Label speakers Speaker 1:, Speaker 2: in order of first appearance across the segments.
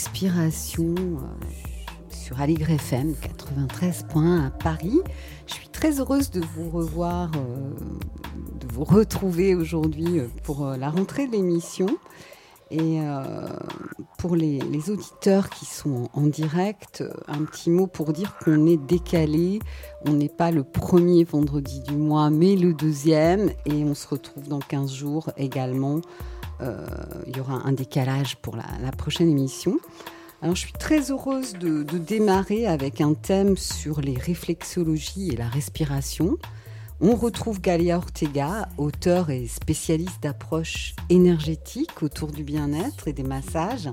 Speaker 1: Respiration euh, sur Aligre FM 93.1 à Paris. Je suis très heureuse de vous revoir, euh, de vous retrouver aujourd'hui euh, pour la rentrée de l'émission. Et pour les, auditeurs qui sont en, direct, un petit mot pour dire qu'on est décalé. On n'est pas le premier vendredi du mois, mais le deuxième. Et on se retrouve dans 15 jours également. Euh, il y aura un décalage pour la, prochaine émission. Alors, je suis très heureuse de, démarrer avec un thème sur les réflexologies et la respiration. On retrouve Galia Ortega, auteur et spécialiste d'approches énergétiques autour du bien-être et des massages,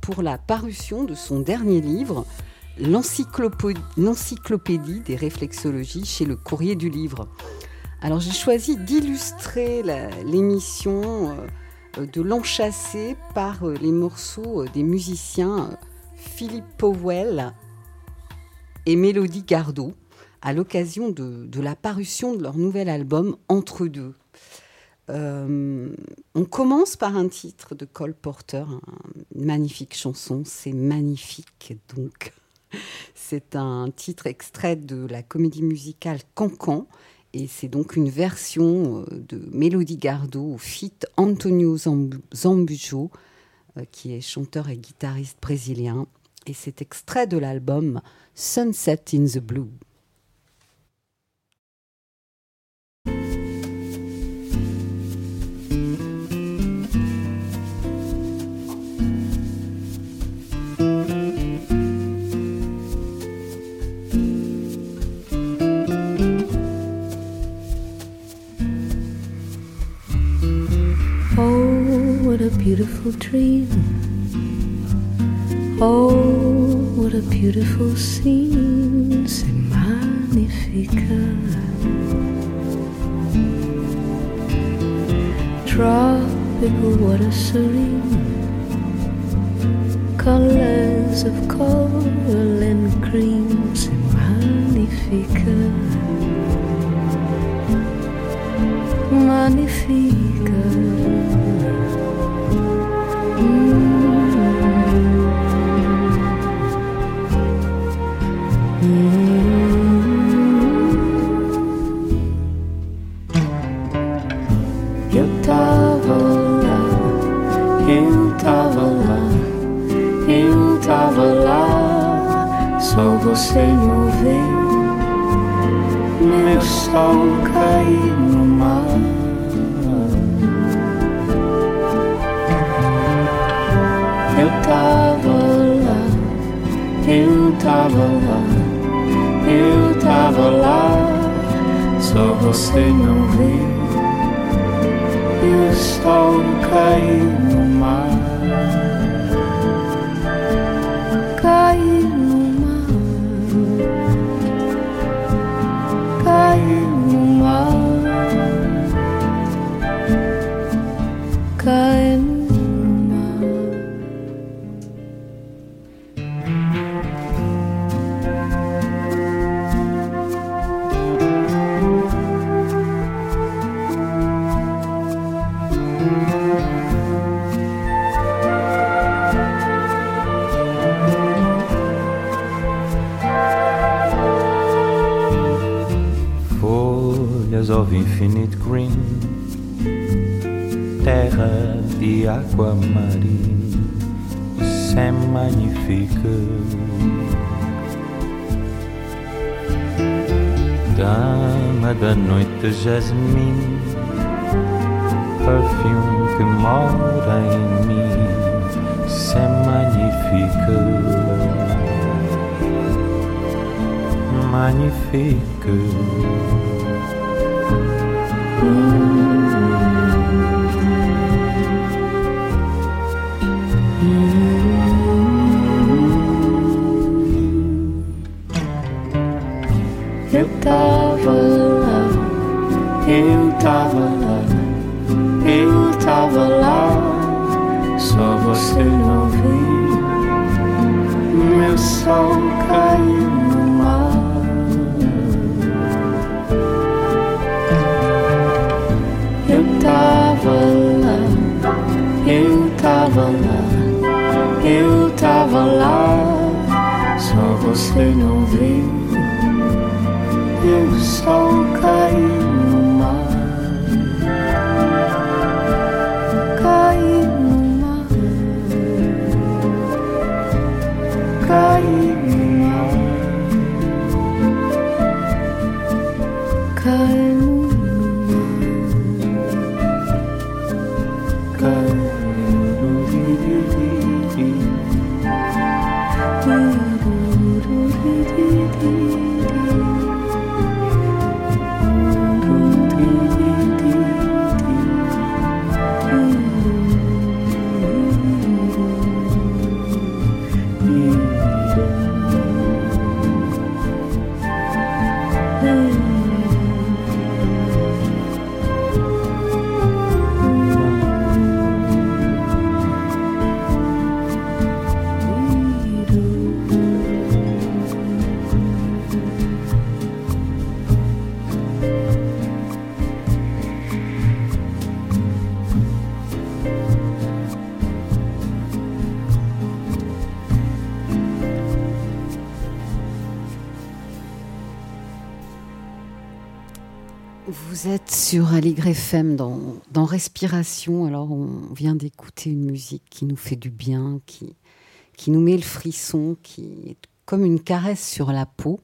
Speaker 1: pour la parution de son dernier livre, L'encyclopédie des réflexologies chez le Courrier du Livre. Alors j'ai choisi d'illustrer l'émission, euh, de l'enchasser par euh, les morceaux euh, des musiciens euh, Philippe Powell et Mélodie Gardot à l'occasion de, la parution de leur nouvel album Entre deux. Euh, on commence par un titre de Cole Porter, un- une magnifique chanson, c'est magnifique donc. C'est un titre extrait de la comédie musicale Cancan et c'est donc une version euh, de Mélodie Gardot au fit Antonio Zambu- Zambujo euh, qui est chanteur et guitariste brésilien et c'est extrait de l'album Sunset in the Blue.
Speaker 2: Beautiful dream. Oh, what a beautiful scene. C'est magnifique. Tropical water serene. Colors of coral and cream. C'est magnifique. Magnifique. Sol cair no mar. Eu tava lá, eu tava lá, eu tava lá, só você não vê. E o sol no mar.
Speaker 3: Aquamarine, c'est magnifique. Dama da noite, jasmim, perfume que mora em mim, c'est magnifique. Magnifique.
Speaker 4: Tava lá, eu tava lá, eu tava lá, só você não viu. Meu sol caiu no mar. Eu tava lá, eu tava lá, eu tava lá, só você não.
Speaker 1: Oh. Sur Aligre FM dans, dans Respiration. Alors, on vient d'écouter une musique qui nous fait du bien, qui, qui nous met le frisson, qui est comme une caresse sur la peau.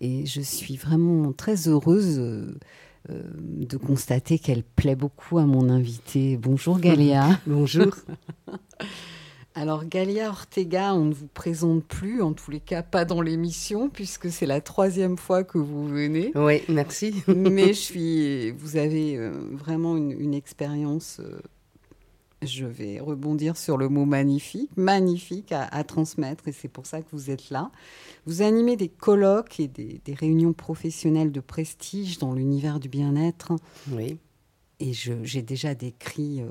Speaker 1: Et je suis vraiment très heureuse euh, euh, de constater qu'elle plaît beaucoup à mon invité. Bonjour Galia.
Speaker 5: Bonjour.
Speaker 1: Alors Galia Ortega, on ne vous présente plus, en tous les cas pas dans l'émission, puisque c'est la troisième fois que vous venez.
Speaker 5: Oui, merci.
Speaker 1: Mais je suis, vous avez euh, vraiment une, une expérience, euh, je vais rebondir sur le mot magnifique, magnifique à, à transmettre, et c'est pour ça que vous êtes là. Vous animez des colloques et des, des réunions professionnelles de prestige dans l'univers du bien-être,
Speaker 5: Oui.
Speaker 1: et j'ai déjà décrit euh,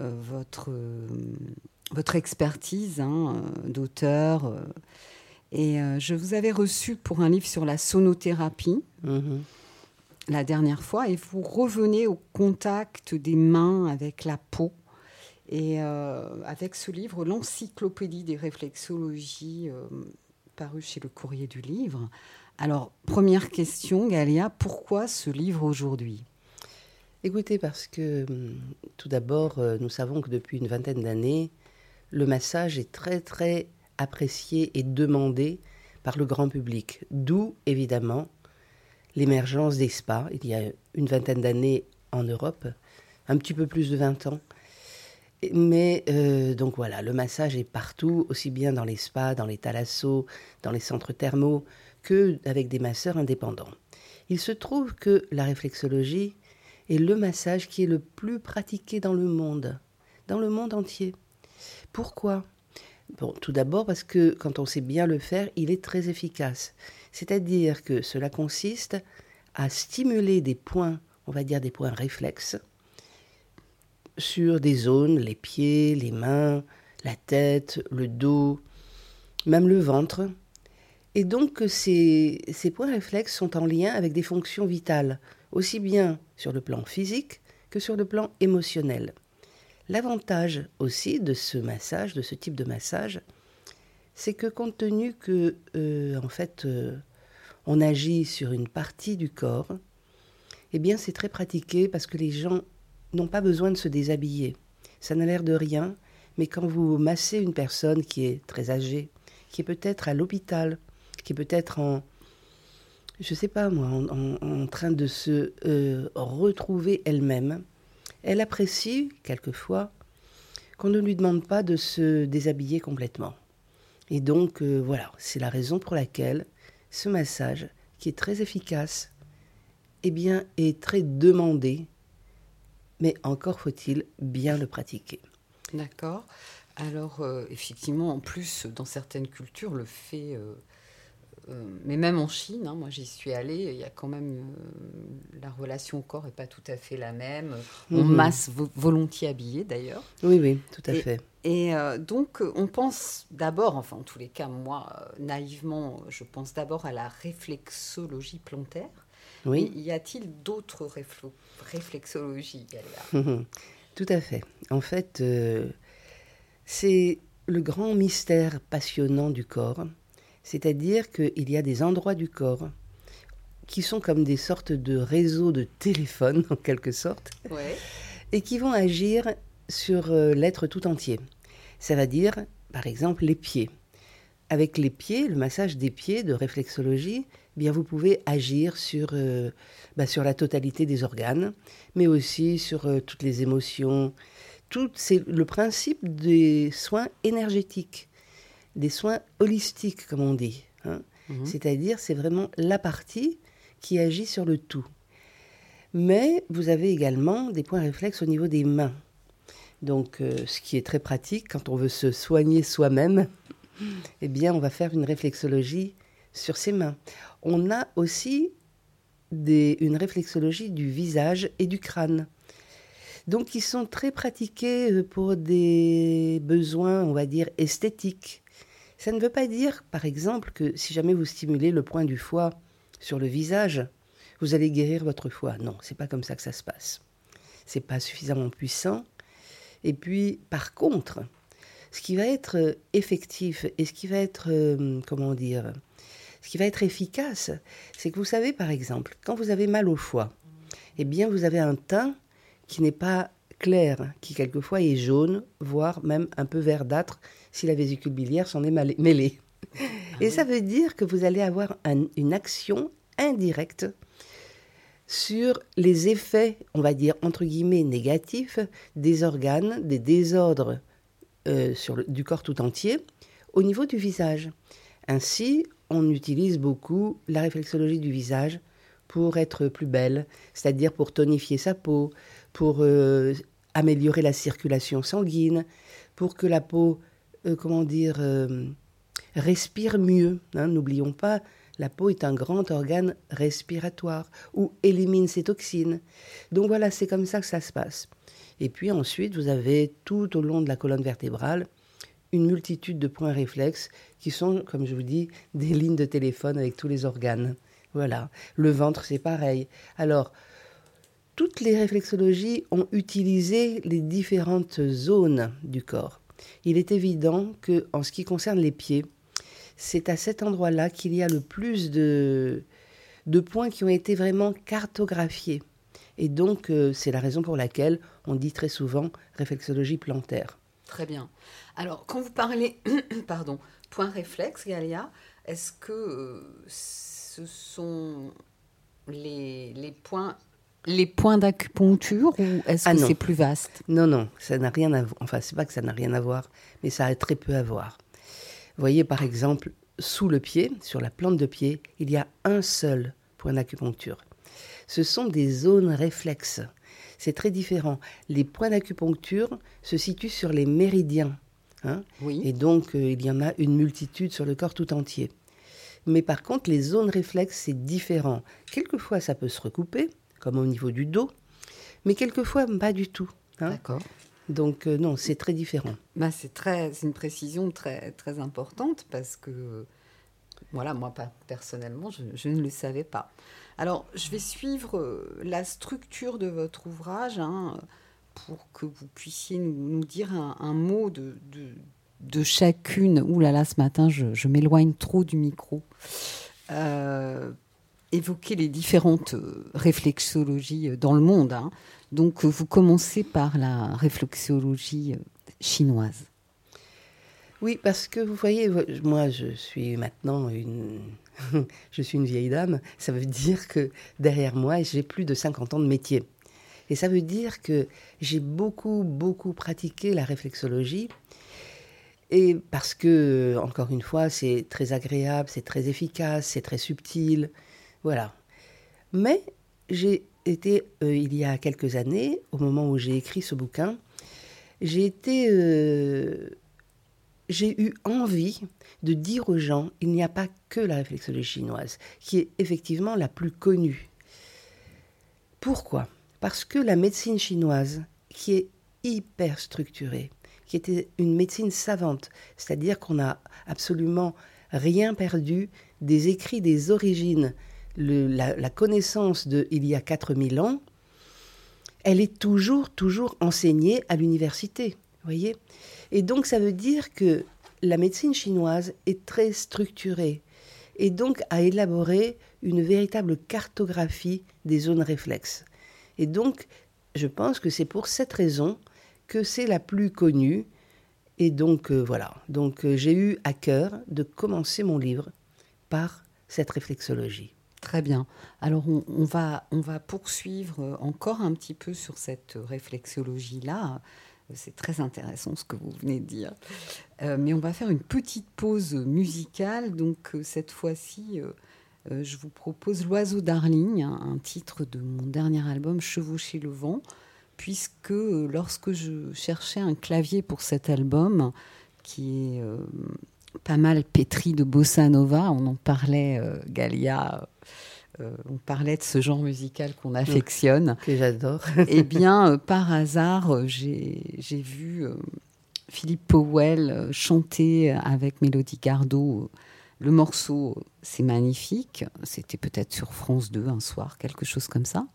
Speaker 1: euh, votre, euh, votre expertise hein, euh, d'auteur. euh, et euh, je vous avais reçu pour un livre sur la sonothérapie
Speaker 5: Mhm.
Speaker 1: la dernière fois et vous revenez au contact des mains avec la peau. Et euh, avec ce livre, l'encyclopédie des réflexologies, euh, paru chez le courrier du livre. Alors, première question, Galia, pourquoi ce livre aujourd'hui?
Speaker 5: Écoutez, parce que hum, tout d'abord, nous savons que depuis une vingtaine d'années, le massage est très très apprécié et demandé par le grand public. D'où évidemment l'émergence des spas. Il y a une vingtaine d'années en Europe, un petit peu plus de 20 ans. Mais euh, donc voilà, le massage est partout, aussi bien dans les spas, dans les thalassos, dans les centres thermaux, que avec des masseurs indépendants. Il se trouve que la réflexologie est le massage qui est le plus pratiqué dans le monde, dans le monde entier. Pourquoi? Tout d'abord parce que quand on sait bien le faire, il est très efficace. C'est-à-dire que cela consiste à stimuler des points, on va dire des points réflexes, sur des zones, les pieds, les mains, la tête, le dos, même le ventre. Et donc ces, ces points réflexes sont en lien avec des fonctions vitales, aussi bien sur le plan physique que sur le plan émotionnel. L'avantage aussi de ce massage, de ce type de massage, c'est que compte tenu que, euh, en fait, euh, on agit sur une partie du corps, eh bien, c'est très pratiqué parce que les gens n'ont pas besoin de se déshabiller. Ça n'a l'air de rien, Mais quand vous massez une personne qui est très âgée, qui est peut-être à l'hôpital, qui est peut-être en, je sais pas moi, en, train de se euh, retrouver elle-même, elle apprécie quelquefois qu'on ne lui demande pas de se déshabiller complètement. Et donc euh, voilà, c'est la raison pour laquelle ce massage, qui est très efficace, eh bien, est très demandé, mais encore faut-il bien le pratiquer.
Speaker 1: D'accord. Alors, euh, effectivement, en plus, dans certaines cultures, le fait. euh, mais même en Chine, hein, moi j'y suis allée, il y a quand même. euh, la relation au corps n'est pas tout à fait la même. On
Speaker 5: Mhm.
Speaker 1: masse vo- volontiers habillé d'ailleurs.
Speaker 5: Oui, oui, tout à
Speaker 1: Et-
Speaker 5: fait.
Speaker 1: Et euh, donc, euh, on pense d'abord, enfin, en tous les cas, moi, euh, naïvement, je pense d'abord à la réflexologie plantaire.
Speaker 5: Oui.
Speaker 1: Mais y a-t-il d'autres réflexologies
Speaker 5: Mhm. Tout à fait. En fait, euh, c'est le grand mystère passionnant du corps. C'est-à-dire qu'il y a des endroits du corps qui sont comme des sortes de réseaux de téléphone, en quelque sorte,
Speaker 1: Ouais.
Speaker 5: et qui vont agir sur euh, l'être tout entier. Ça va dire, par exemple, les pieds. Avec les pieds, le massage des pieds de réflexologie, eh bien vous pouvez agir sur, euh, bah, sur la totalité des organes, mais aussi sur euh, toutes les émotions. Tout, c'est le principe des soins énergétiques, des soins holistiques, comme on dit. hein.
Speaker 1: Mhm.
Speaker 5: C'est-à-dire, c'est vraiment la partie qui agit sur le tout. Mais vous avez également des points réflexes au niveau des mains. Donc, euh, ce qui est très pratique quand on veut se soigner soi-même, eh bien, on va faire une réflexologie sur ses mains. On a aussi des- une réflexologie du visage et du crâne. Donc, qui sont très pratiqués euh, pour des besoins, on va dire, esthétiques. Ça ne veut pas dire, par exemple, que si jamais vous stimulez le point du foie sur le visage, vous allez guérir votre foie. Non, c'est pas comme ça que ça se passe. C'est pas suffisamment puissant. Et puis, par contre, ce qui va être euh, effectif et ce qui va être, euh, comment dire, ce qui va être efficace, c'est que vous savez, par exemple, quand vous avez mal au foie, eh bien, vous avez un teint qui n'est pas clair, qui quelquefois est jaune, voire même un peu verdâtre si la vésicule biliaire s'en est mêlée. Et ça veut dire que vous allez avoir un- une action indirecte sur les effets, on va dire entre guillemets négatifs, des organes, des désordres euh, sur le- du corps tout entier au niveau du visage. Ainsi, on utilise beaucoup la réflexologie du visage pour être plus belle, c'est-à-dire pour tonifier sa peau, pour euh, améliorer la circulation sanguine, pour que la peau, euh, comment dire, euh, respire mieux. hein. N'oublions pas, la peau est un grand organe respiratoire ou élimine ses toxines. Donc voilà, c'est comme ça que ça se passe. Et puis ensuite, vous avez tout au long de la colonne vertébrale une multitude de points réflexes qui sont, comme je vous dis, des lignes de téléphone avec tous les organes. Voilà. Le ventre, c'est pareil. Alors, toutes les réflexologies ont utilisé les différentes zones du corps. Il est évident que, en ce qui concerne les pieds, c'est à cet endroit-là qu'il y a le plus de, points qui ont été vraiment cartographiés. Et donc, euh, c'est la raison pour laquelle on dit très souvent réflexologie plantaire.
Speaker 1: Très bien. Alors, quand vous parlez, pardon, point réflexe, Galia, est-ce que euh, ce sont les, les points les points d'acupuncture ou est-ce
Speaker 5: Ah
Speaker 1: que c'est plus vaste?
Speaker 5: Non, non, ça n'a rien à voir. Enfin, c'est pas que ça n'a rien à voir, mais ça a très peu à voir. Vous voyez, par exemple, sous le pied, sur la plante de pied, il y a un seul point d'acupuncture. Ce sont des zones réflexes. C'est très différent. Les points d'acupuncture se situent sur les méridiens. hein,
Speaker 1: Oui.
Speaker 5: et donc, euh, il y en a une multitude sur le corps tout entier. Mais par contre, les zones réflexes, c'est différent. Quelquefois, ça peut se recouper, comme au niveau du dos, mais quelquefois, pas du tout. hein.
Speaker 1: D'accord.
Speaker 5: Donc, euh, non, c'est très différent.
Speaker 1: Bah, c'est très, c'est une précision très, très importante parce que, voilà, moi pas, personnellement, je, je ne le savais pas. Alors, je vais suivre euh, la structure de votre ouvrage hein, pour que vous puissiez nous, nous dire un, un mot de, de, de chacune. Ouh là là, ce matin, je, je m'éloigne trop du micro. Évoquer les différentes euh, réflexologies euh, dans le monde. hein. Donc, euh, vous commencez par la réflexologie chinoise.
Speaker 5: Oui, parce que vous voyez, moi je suis maintenant une, je suis une vieille dame. Ça veut dire que derrière moi, j'ai plus de 50 ans de métier. Et ça veut dire que j'ai beaucoup, beaucoup pratiqué la réflexologie. Et parce que, encore une fois, c'est très agréable, c'est très efficace, c'est très subtil. Voilà. Mais j'ai été, euh, il y a quelques années, au moment où j'ai écrit ce bouquin, j'ai euh, j'ai eu envie de dire aux gens il n'y a pas que la réflexologie chinoise, qui est effectivement la plus connue. Pourquoi? Parce que la médecine chinoise, qui est hyper structurée, qui était une médecine savante, c'est-à-dire qu'on n'a absolument rien perdu des écrits des origines, la, connaissance de il y a 4000 ans, elle est toujours, toujours enseignée à l'université. voyez Et donc, ça veut dire que la médecine chinoise est très structurée et donc a élaboré une véritable cartographie des zones réflexes. Et donc, je pense que c'est pour cette raison que c'est la plus connue. Et donc, euh, voilà. Donc, euh, j'ai eu à cœur de commencer mon livre par cette réflexologie.
Speaker 1: Très bien. Alors on, va, on va poursuivre encore un petit peu sur cette réflexologie-là. C'est très intéressant ce que vous venez de dire. Euh, mais on va faire une petite pause musicale. Donc euh, cette fois-ci, euh, je vous propose L'oiseau Darling, un, titre de mon dernier album Chevaucher le vent, puisque lorsque je cherchais un clavier pour cet album, qui est pas mal pétri de bossa nova, on en parlait, Galia, euh, on parlait de ce genre musical qu'on affectionne.
Speaker 5: Que j'adore.
Speaker 1: Eh bien, euh, par hasard, euh, j'ai vu euh, Philippe Powell chanter avec Mélodie Gardot. Le morceau, c'est magnifique. C'était peut-être sur France 2 un soir, quelque chose comme ça.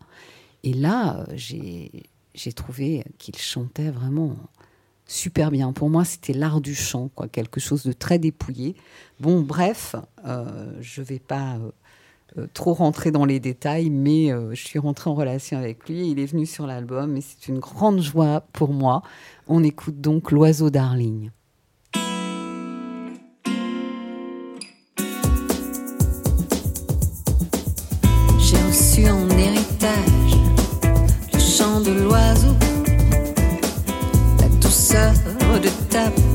Speaker 1: Et là, j'ai trouvé qu'il chantait vraiment super bien. Pour moi, c'était l'art du chant, quoi, quelque chose de très dépouillé. Bon, bref, je vais pas euh, trop rentrer dans les détails, mais euh, je suis rentrée en relation avec lui. Il est venu sur l'album et c'est une grande joie pour moi. On écoute donc L'oiseau Darling.
Speaker 6: J'ai reçu en héritage le chant de l'oiseau, la douceur de ta.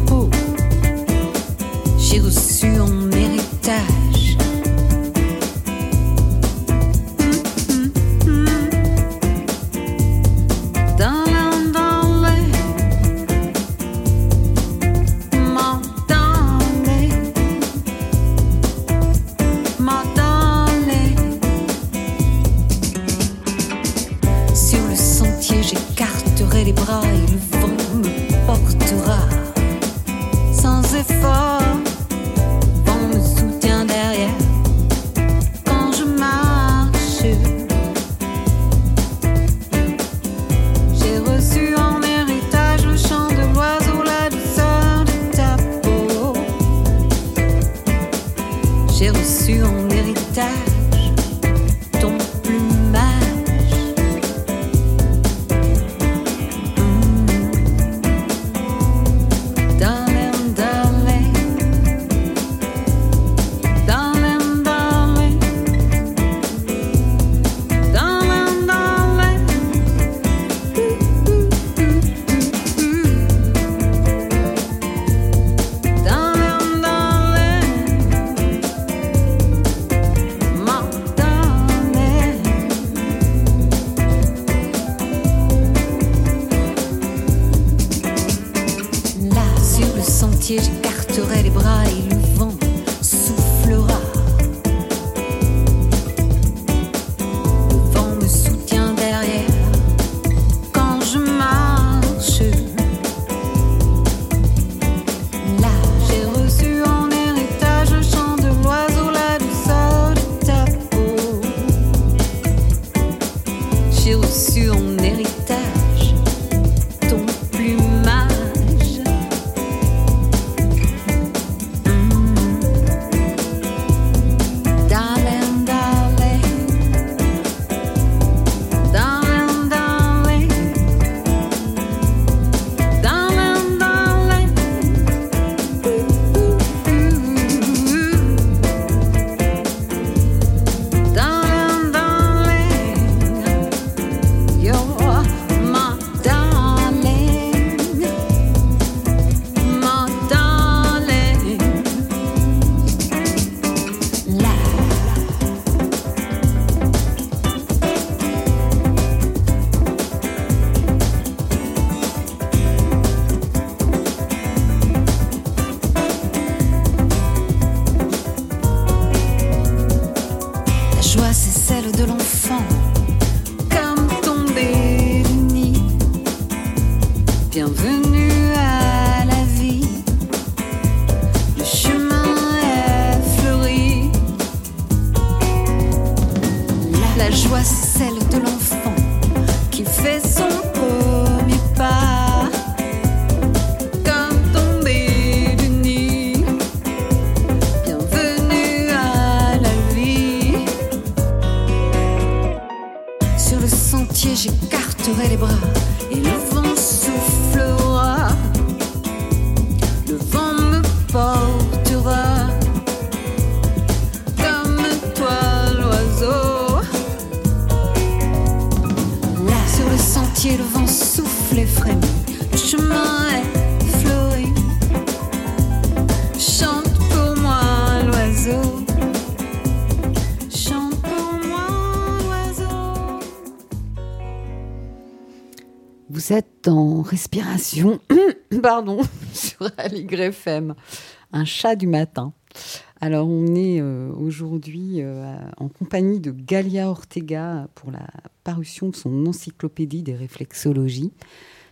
Speaker 1: Vous êtes en respiration, pardon, sur Aligre FM, un chat du matin. Alors, on est euh, aujourd'hui euh, en compagnie de Galia Ortega pour la parution de son encyclopédie des réflexologies.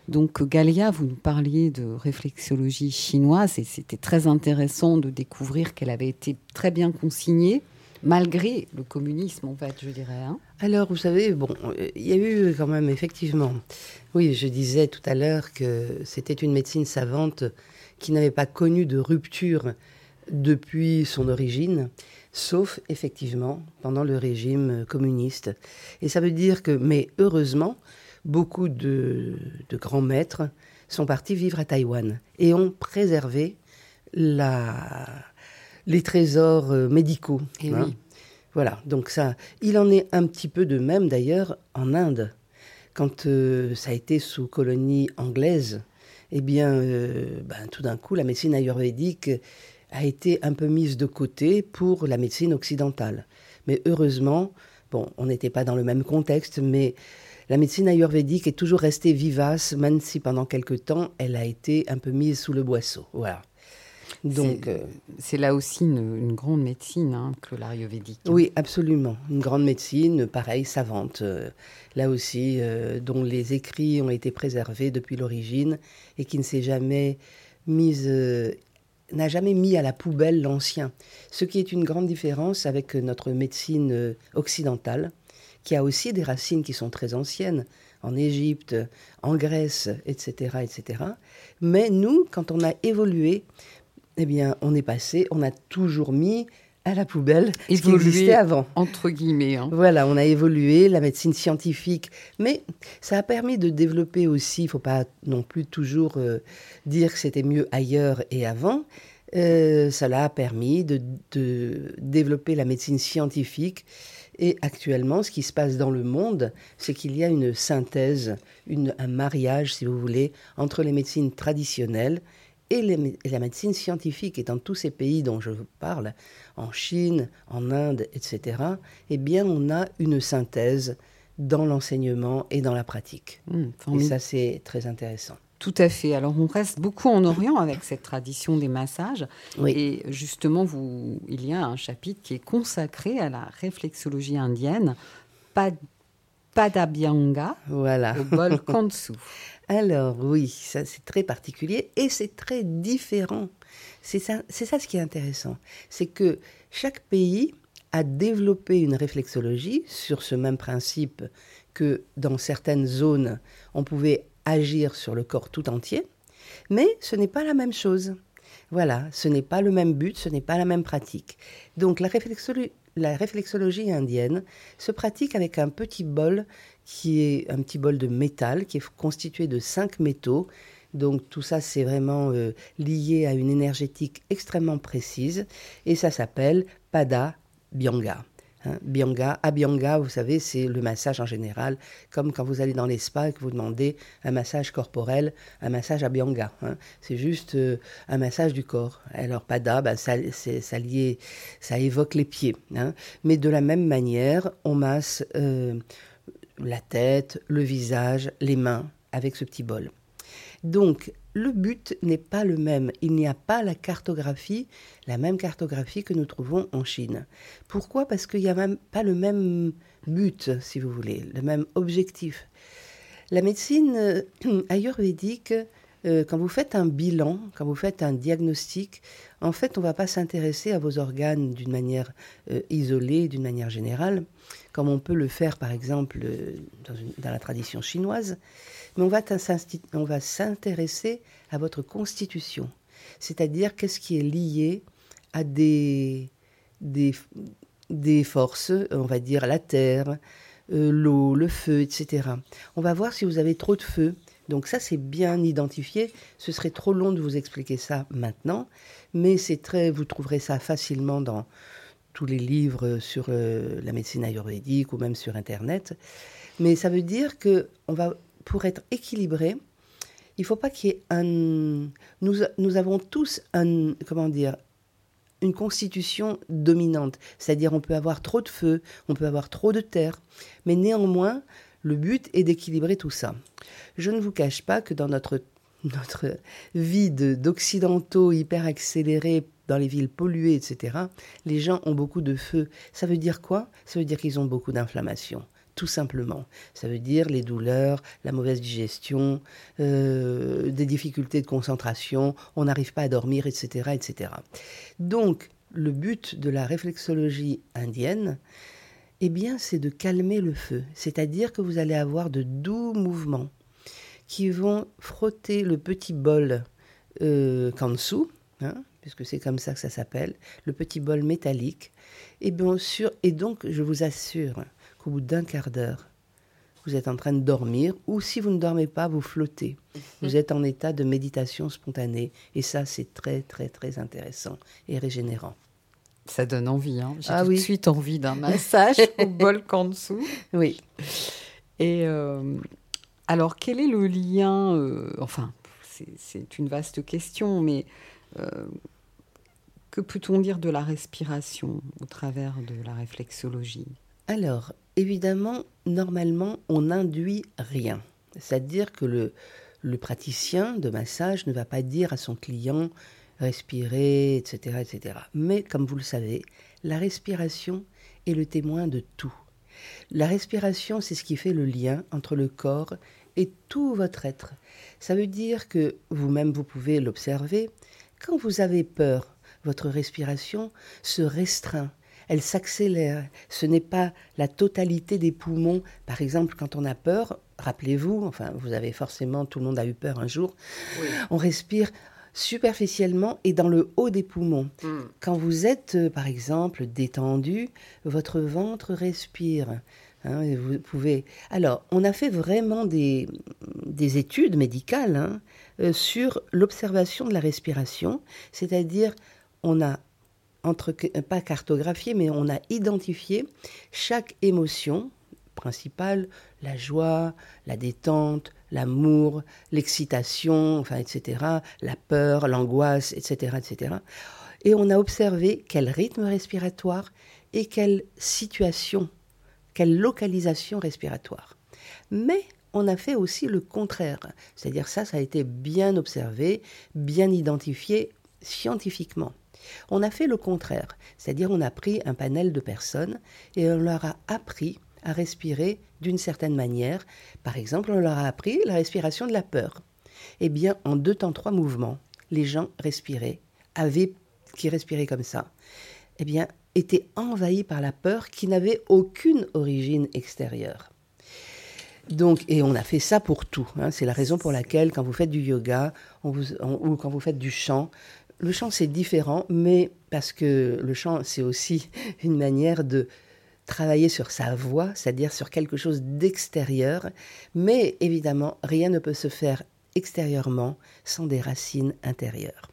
Speaker 1: Donc, Galia, vous nous parliez de réflexologie chinoise et c'était très intéressant de découvrir qu'elle avait été très bien consignée, malgré le communisme, en fait, je dirais. hein.
Speaker 5: Alors, vous savez, bon, il y a eu quand même, effectivement, oui, je disais tout à l'heure que c'était une médecine savante qui n'avait pas connu de rupture depuis son origine, sauf effectivement pendant le régime communiste. Et ça veut dire que, mais heureusement, beaucoup de grands maîtres sont partis vivre à Taïwan et ont préservé la, les trésors euh, médicaux.
Speaker 1: Eh
Speaker 5: hein.
Speaker 1: oui.
Speaker 5: Voilà, donc ça, il en est un petit peu de même d'ailleurs en Inde. Quand euh, ça a été sous colonie anglaise, eh bien, euh, ben, tout d'un coup, la médecine ayurvédique a été un peu mise de côté pour la médecine occidentale. Mais heureusement, bon, on n'était pas dans le même contexte, mais la médecine ayurvédique est toujours restée vivace, même si pendant quelque temps, elle a été un peu mise sous le boisseau. Voilà. Donc,
Speaker 1: C'est-
Speaker 5: euh,
Speaker 1: C'est là aussi une, une grande médecine hein, que l'ayurvédique.
Speaker 5: Oui, absolument. Une grande médecine, pareil, savante, euh, là aussi, euh, dont les écrits ont été préservés depuis l'origine et qui ne s'est jamais mise, euh, n'a jamais mis à la poubelle l'ancien. Ce qui est une grande différence avec notre médecine occidentale, qui a aussi des racines qui sont très anciennes, en Égypte, en Grèce, etc., etc. Mais nous, quand on a évolué, eh bien, on est passé, on a toujours mis à la poubelle ce qui existait avant.
Speaker 1: Entre guillemets. hein.
Speaker 5: Voilà, on a évolué, la médecine scientifique, mais ça a permis de développer aussi, il ne faut pas non plus toujours euh, dire que c'était mieux ailleurs et avant, euh, ça l'a permis de, de développer la médecine scientifique. Et actuellement, ce qui se passe dans le monde, c'est qu'il y a une synthèse, une, un mariage, si vous voulez, entre les médecines traditionnelles et, les mé- et la médecine scientifique. Et dans tous ces pays dont je vous parle, en Chine, en Inde, etc., eh bien, on a une synthèse dans l'enseignement et dans la pratique.
Speaker 1: Hum,
Speaker 5: Et ça, c'est très intéressant.
Speaker 1: Tout à fait. Alors, on reste beaucoup en Orient avec cette tradition des massages.
Speaker 5: Oui.
Speaker 1: Et justement, vous, il y a un chapitre qui est consacré à la réflexologie indienne, Pad- Padabhyanga,
Speaker 5: Voilà.
Speaker 1: au bol Kansu.
Speaker 5: Alors oui, ça c'est très particulier et c'est très différent. C'est ça, c'est ça ce qui est intéressant. C'est que chaque pays a développé une réflexologie sur ce même principe que dans certaines zones, on pouvait agir sur le corps tout entier, mais ce n'est pas la même chose. Voilà, ce n'est pas le même but, ce n'est pas la même pratique. Donc la réflexologie, la réflexologie indienne se pratique avec un petit bol qui est un petit bol de métal qui est constitué de cinq métaux. Donc tout ça, c'est vraiment euh, lié à une énergétique extrêmement précise et ça s'appelle Pada Byanga. Hein, Byanga, Abhyanga, vous savez, c'est le massage en général, comme quand vous allez dans les spas et que vous demandez un massage corporel, un massage Abhyanga. hein. C'est juste euh, un massage du corps. Alors Pada, bah, ça, ça, ça évoque les pieds. hein. Mais de la même manière, on masse euh, la tête, le visage, les mains avec ce petit bol. Donc, le but n'est pas le même. Il n'y a pas la cartographie, la même cartographie que nous trouvons en Chine. Pourquoi? Parce qu'il n'y a même pas le même but, si vous voulez, le même objectif. La médecine euh, ayurvédique, euh, quand vous faites un bilan, quand vous faites un diagnostic, en fait, on ne va pas s'intéresser à vos organes d'une manière euh, isolée, d'une manière générale, comme on peut le faire, par exemple, euh, dans, la tradition chinoise, mais on va s'intéresser à votre constitution, c'est-à-dire qu'est-ce qui est lié à des, forces, on va dire la terre, l'eau, le feu, etc. On va voir si vous avez trop de feu. Donc ça, c'est bien identifié. Ce serait trop long de vous expliquer ça maintenant, mais c'est très, vous trouverez ça facilement dans tous les livres sur euh, la médecine ayurvédique ou même sur Internet. Mais ça veut dire que on va, pour être équilibré, il ne faut pas qu'il y ait un. Nous, nous avons tous un, comment dire, une constitution dominante. C'est-à-dire, on peut avoir trop de feu, on peut avoir trop de terre, mais néanmoins, le but est d'équilibrer tout ça. Je ne vous cache pas que dans notre, notre vie de- d'occidentaux hyper accélérés, dans les villes polluées, etc., les gens ont beaucoup de feu. Ça veut dire quoi? Ça veut dire qu'ils ont beaucoup d'inflammation. Tout simplement. Ça veut dire les douleurs, la mauvaise digestion, euh, des difficultés de concentration, on n'arrive pas à dormir, etc., etc. Donc, le but de la réflexologie indienne, eh bien, c'est de calmer le feu. C'est-à-dire que vous allez avoir de doux mouvements qui vont frotter le petit bol euh, kansu, hein, puisque c'est comme ça que ça s'appelle, le petit bol métallique. Et bien sûr, et donc, je vous assure qu'au bout d'un quart d'heure, vous êtes en train de dormir, ou si vous ne dormez pas, vous flottez. Vous êtes en état de méditation spontanée, et ça, c'est très, très, très intéressant et régénérant.
Speaker 1: Ça donne envie. Hein. J'ai
Speaker 5: Ah
Speaker 1: tout
Speaker 5: oui.
Speaker 1: de suite envie d'un massage au bol en dessous.
Speaker 5: Oui.
Speaker 1: Et euh, alors, quel est le lien euh, Enfin, c'est- c'est une vaste question, mais euh, que peut-on dire de la respiration au travers de la réflexologie?
Speaker 5: Alors, évidemment, normalement, on n'induit rien. C'est-à-dire que le, le praticien de massage ne va pas dire à son client respirer, etc., etc. Mais comme vous le savez, la respiration est le témoin de tout. La respiration, c'est ce qui fait le lien entre le corps et tout votre être. Ça veut dire que vous-même, vous pouvez l'observer. Quand vous avez peur, votre respiration se restreint, elle s'accélère. Ce n'est pas la totalité des poumons. Par exemple, quand on a peur, rappelez-vous, enfin, vous avez forcément, tout le monde a eu peur un jour, on respire superficiellement et dans le haut des poumons. Quand vous êtes, euh, par exemple, détendu, votre ventre respire. hein, vous pouvez. Alors, on a fait vraiment des, des études médicales hein, euh, sur l'observation de la respiration, c'est-à-dire on a entre pas cartographié, mais on a identifié chaque émotion principale, la joie, la détente, l'amour, l'excitation, enfin, etc., la peur, l'angoisse, etc., etc. Et on a observé quel rythme respiratoire et quelle situation, quelle localisation respiratoire. Mais on a fait aussi le contraire, c'est-à-dire ça, ça a été bien observé, bien identifié scientifiquement. On a fait le contraire, c'est-à-dire on a pris un panel de personnes et on leur a appris à respirer d'une certaine manière. Par exemple, on leur a appris la respiration de la peur. Eh bien, en deux temps, trois mouvements, les gens respiraient, avaient, qui respiraient comme ça, eh bien, étaient envahis par la peur qui n'avait aucune origine extérieure. Donc, et on a fait ça pour tout. hein. C'est la raison pour laquelle, quand vous faites du yoga ou quand vous faites du chant, le chant c'est différent, mais parce que le chant c'est aussi une manière de travailler sur sa voix, c'est-à-dire sur quelque chose d'extérieur. Mais évidemment, rien ne peut se faire extérieurement sans des racines intérieures.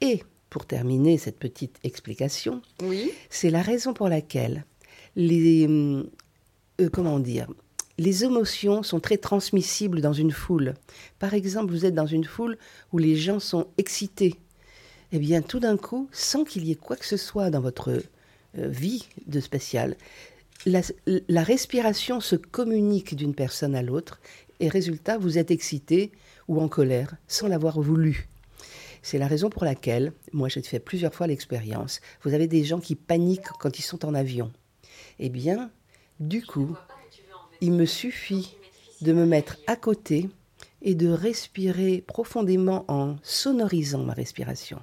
Speaker 5: Et pour terminer cette petite explication,
Speaker 1: Oui.
Speaker 5: c'est la raison pour laquelle les hum, euh, comment dire les émotions sont très transmissibles dans une foule. Par exemple, vous êtes dans une foule où les gens sont excités. Eh bien, tout d'un coup, sans qu'il y ait quoi que ce soit dans votre euh, vie de spécial, la, la respiration se communique d'une personne à l'autre et résultat, vous êtes excité ou en colère sans l'avoir voulu. C'est la raison pour laquelle, moi j'ai fait plusieurs fois l'expérience, vous avez des gens qui paniquent quand ils sont en avion. Eh bien, du coup, il me suffit de me mettre à côté et de respirer profondément en sonorisant ma respiration,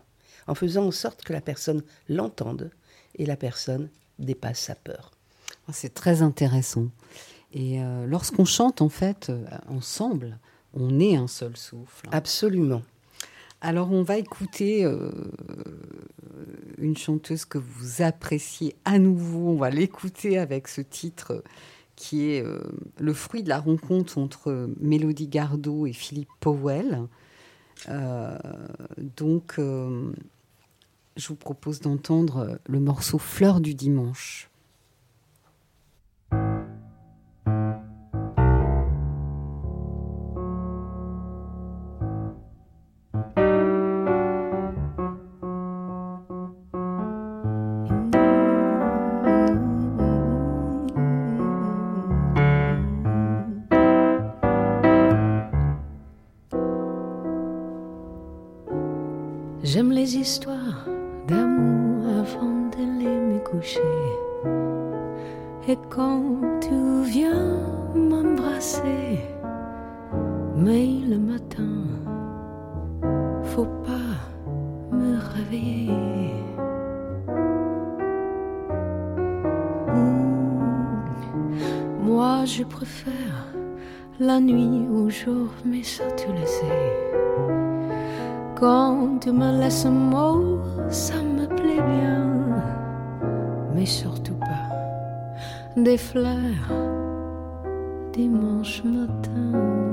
Speaker 5: en faisant en sorte que la personne l'entende et la personne dépasse sa peur.
Speaker 1: Ah, C'est très intéressant. Et euh, lorsqu'on chante, en fait, euh, ensemble, on est un seul souffle.
Speaker 5: Absolument.
Speaker 1: Alors, on va écouter euh, une chanteuse que vous appréciez à nouveau. On va l'écouter avec ce titre qui est euh, le fruit de la rencontre entre Mélodie Gardot et Philippe Powell. Euh, donc, je vous propose d'entendre le morceau Fleur du dimanche.
Speaker 2: J'aime les histoires d'amour avant d'aller me coucher. Et quand tu viens m'embrasser, mais le matin, faut pas me réveiller. Hmm, Moi, je préfère la nuit au jour, mais ça tu le sais. Quand tu me laisses mot, ça me plaît bien, mais surtout pas des fleurs dimanche matin.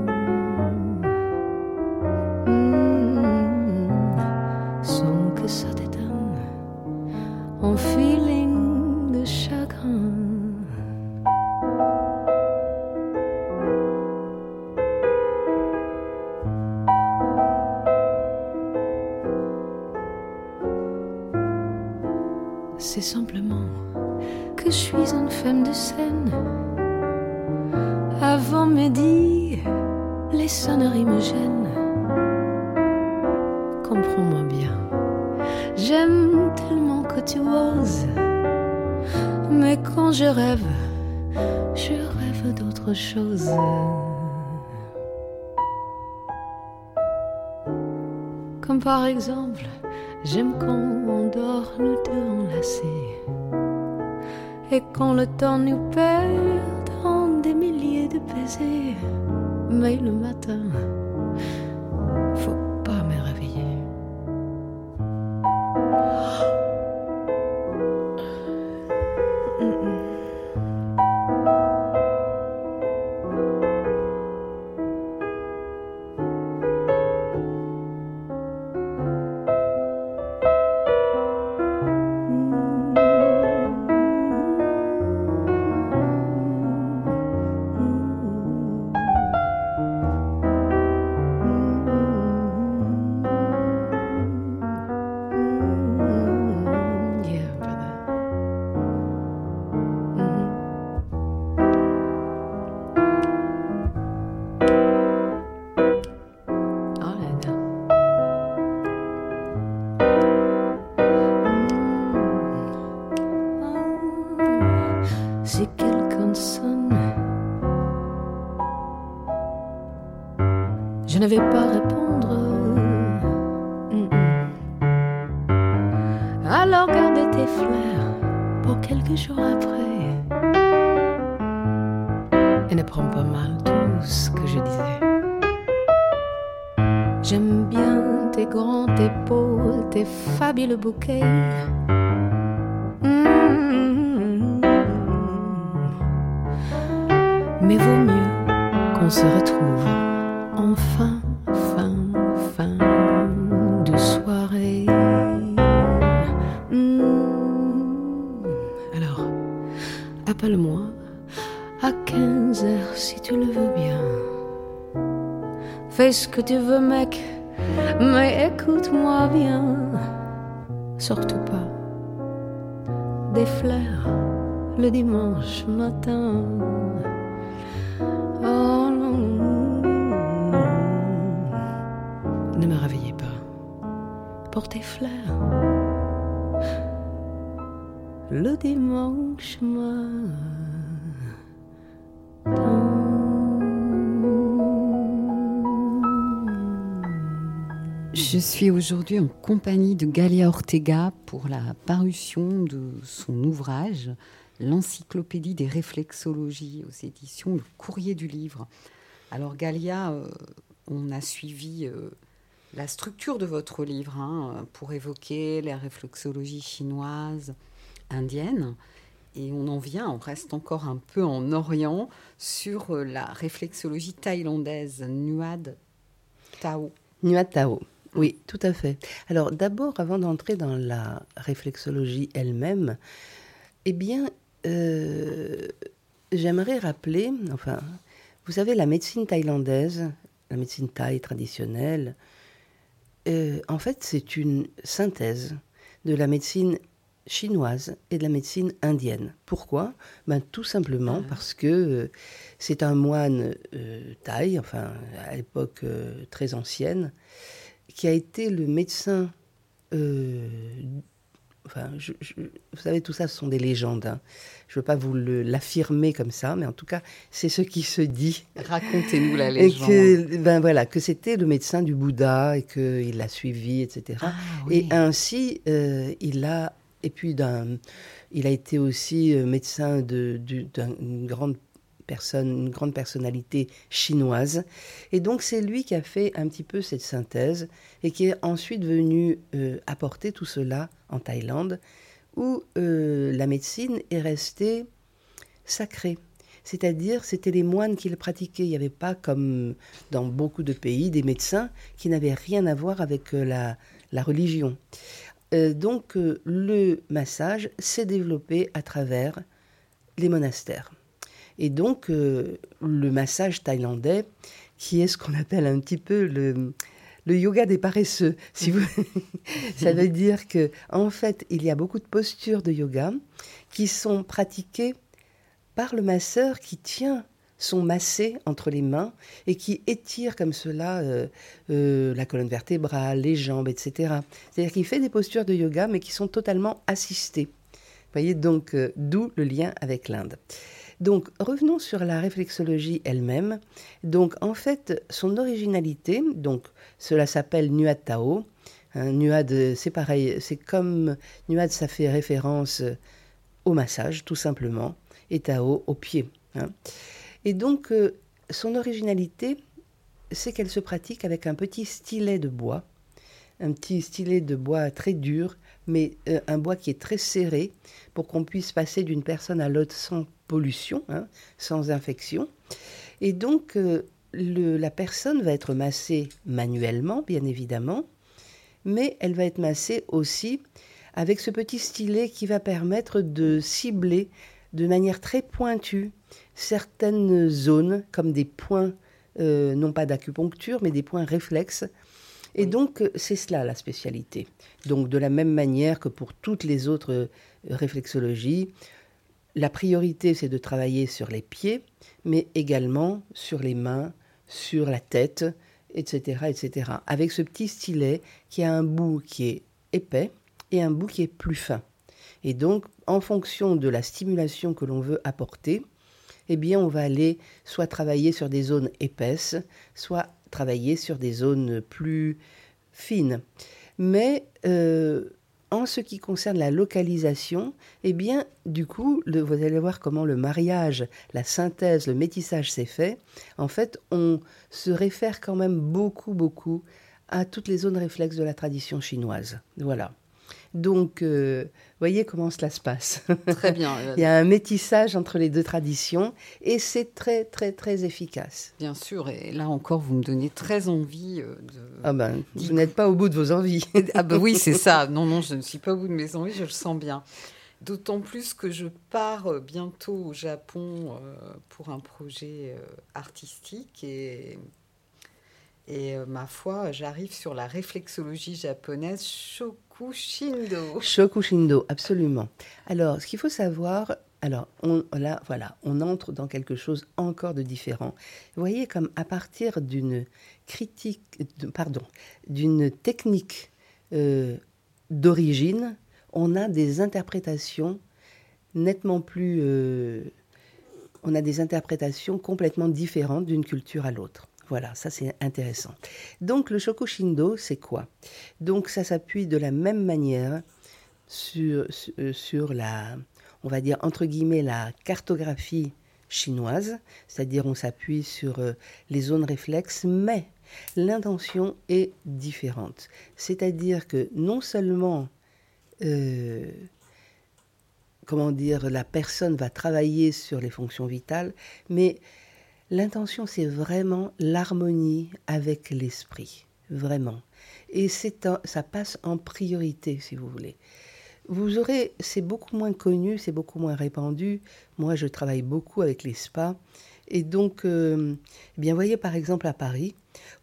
Speaker 2: bouquet. Ne me réveillez pas pour tes fleurs. Le dimanche matin.
Speaker 1: Je suis aujourd'hui en compagnie de Galia Ortega pour la parution de son ouvrage L'encyclopédie des réflexologies aux éditions Le Courrier du Livre. Alors Galia, euh, on a suivi euh, la structure de votre livre hein, pour évoquer la réflexologie chinoise, indienne. Et on en vient, on reste encore un peu en Orient, sur la réflexologie thaïlandaise, Nuad Tao.
Speaker 5: Nuat Tao. Oui, tout à fait. Alors d'abord, avant d'entrer dans la réflexologie elle-même, eh bien, euh, j'aimerais rappeler, enfin, vous savez, la médecine thaïlandaise, la médecine thaï traditionnelle, euh, en fait, c'est une synthèse de la médecine chinoise et de la médecine indienne. Pourquoi? Ben, Tout simplement
Speaker 1: Ah.
Speaker 5: parce que euh, c'est un moine euh, thaï, enfin à l'époque euh, très ancienne, qui a été le médecin... enfin, je- je- vous savez, tout ça, ce sont des légendes. hein. Je ne veux pas vous l'affirmer comme ça, mais en tout cas, c'est ce qui se dit.
Speaker 1: Racontez-nous la
Speaker 5: Et
Speaker 1: légende.
Speaker 5: que, ben voilà, que c'était le médecin du Bouddha et qu'il l'a suivi, etc.
Speaker 1: Ah, oui.
Speaker 5: Et ainsi, euh, il a, et puis il a été aussi euh, médecin de- du- d'une grande personne, une grande personnalité chinoise. Et donc c'est lui qui a fait un petit peu cette synthèse et qui est ensuite venu euh, apporter tout cela en Thaïlande, où euh, la médecine est restée sacrée. C'est-à-dire, c'était les moines qui le pratiquaient. Il n'y avait pas, comme dans beaucoup de pays, des médecins qui n'avaient rien à voir avec euh, la, religion. Donc, le massage s'est développé à travers les monastères. Et donc, le massage thaïlandais, qui est ce qu'on appelle un petit peu le, le yoga des paresseux, si vous... ça veut dire que en fait, il y a beaucoup de postures de yoga qui sont pratiquées par le masseur qui tient son massé entre les mains et qui étire comme cela euh, euh, la colonne vertébrale, les jambes, etc. C'est-à-dire qu'il fait des postures de yoga, mais qui sont totalement assistées. Vous voyez, donc, euh, d'où le lien avec l'Inde. Donc, revenons sur la réflexologie elle-même. Donc, en fait, son originalité, donc, cela s'appelle Nuad Tao. Hein, Nuad, c'est pareil, c'est comme Nuad, ça fait référence au massage, tout simplement, et Tao au pied. hein. Et donc, euh, son originalité, c'est qu'elle se pratique avec un petit stylet de bois, un petit stylet de bois très dur, mais euh, un bois qui est très serré pour qu'on puisse passer d'une personne à l'autre sans pollution, hein, sans infection. Et donc, euh, le- la personne va être massée manuellement, bien évidemment, mais elle va être massée aussi avec ce petit stylet qui va permettre de cibler de manière très pointue certaines zones, comme des points, euh, non pas d'acupuncture, mais des points réflexes. Et donc, c'est cela la spécialité. Donc, de la même manière que pour toutes les autres euh, réflexologies, la priorité, c'est de travailler sur les pieds, mais également sur les mains, sur la tête, etc., etc. Avec ce petit stylet qui a un bout qui est épais et un bout qui est plus fin. Et donc, en fonction de la stimulation que l'on veut apporter, eh bien, on va aller soit travailler sur des zones épaisses, soit travailler sur des zones plus fines. Mais euh, en ce qui concerne la localisation, eh bien, du coup, vous allez voir comment le mariage, la synthèse, le métissage s'est fait. En fait, on se réfère quand même beaucoup, beaucoup à toutes les zones réflexes de la tradition chinoise. Voilà. Donc, euh, voyez comment cela se passe.
Speaker 1: Très bien. euh,
Speaker 5: Il y a un métissage entre les deux traditions et c'est très, très, très efficace.
Speaker 1: Bien sûr, et là encore, vous me donnez très envie euh, de...
Speaker 5: Ah ben, vous n'êtes pas au bout de vos envies.
Speaker 1: Ah ben oui, c'est ça. Non, non, je ne suis pas au bout de mes envies, je le sens bien. D'autant plus que je pars euh, bientôt au Japon pour un projet artistique et, et euh, ma foi, j'arrive sur la réflexologie japonaise Shokushindo.
Speaker 5: Shokushindo, absolument. Alors, ce qu'il faut savoir, alors, on, là, voilà, on entre dans quelque chose encore de différent. Vous voyez, comme à partir d'une critique, pardon, d'une technique euh, d'origine, on a des interprétations nettement plus. euh, on a des interprétations complètement différentes d'une culture à l'autre. Voilà, ça c'est intéressant. Donc le Shokushindo, c'est quoi? Donc ça s'appuie de la même manière euh, sur la, on va dire entre guillemets, la cartographie chinoise, c'est-à-dire on s'appuie sur euh, les zones réflexes, mais l'intention est différente. C'est-à-dire que non seulement, euh, comment dire, la personne va travailler sur les fonctions vitales, mais l'intention, c'est vraiment l'harmonie avec l'esprit, vraiment. Et ça passe en priorité, si vous voulez. Vous aurez, c'est beaucoup moins connu, c'est beaucoup moins répandu. Moi, je travaille beaucoup avec les spas. Et donc, euh, eh bien, voyez par exemple à Paris,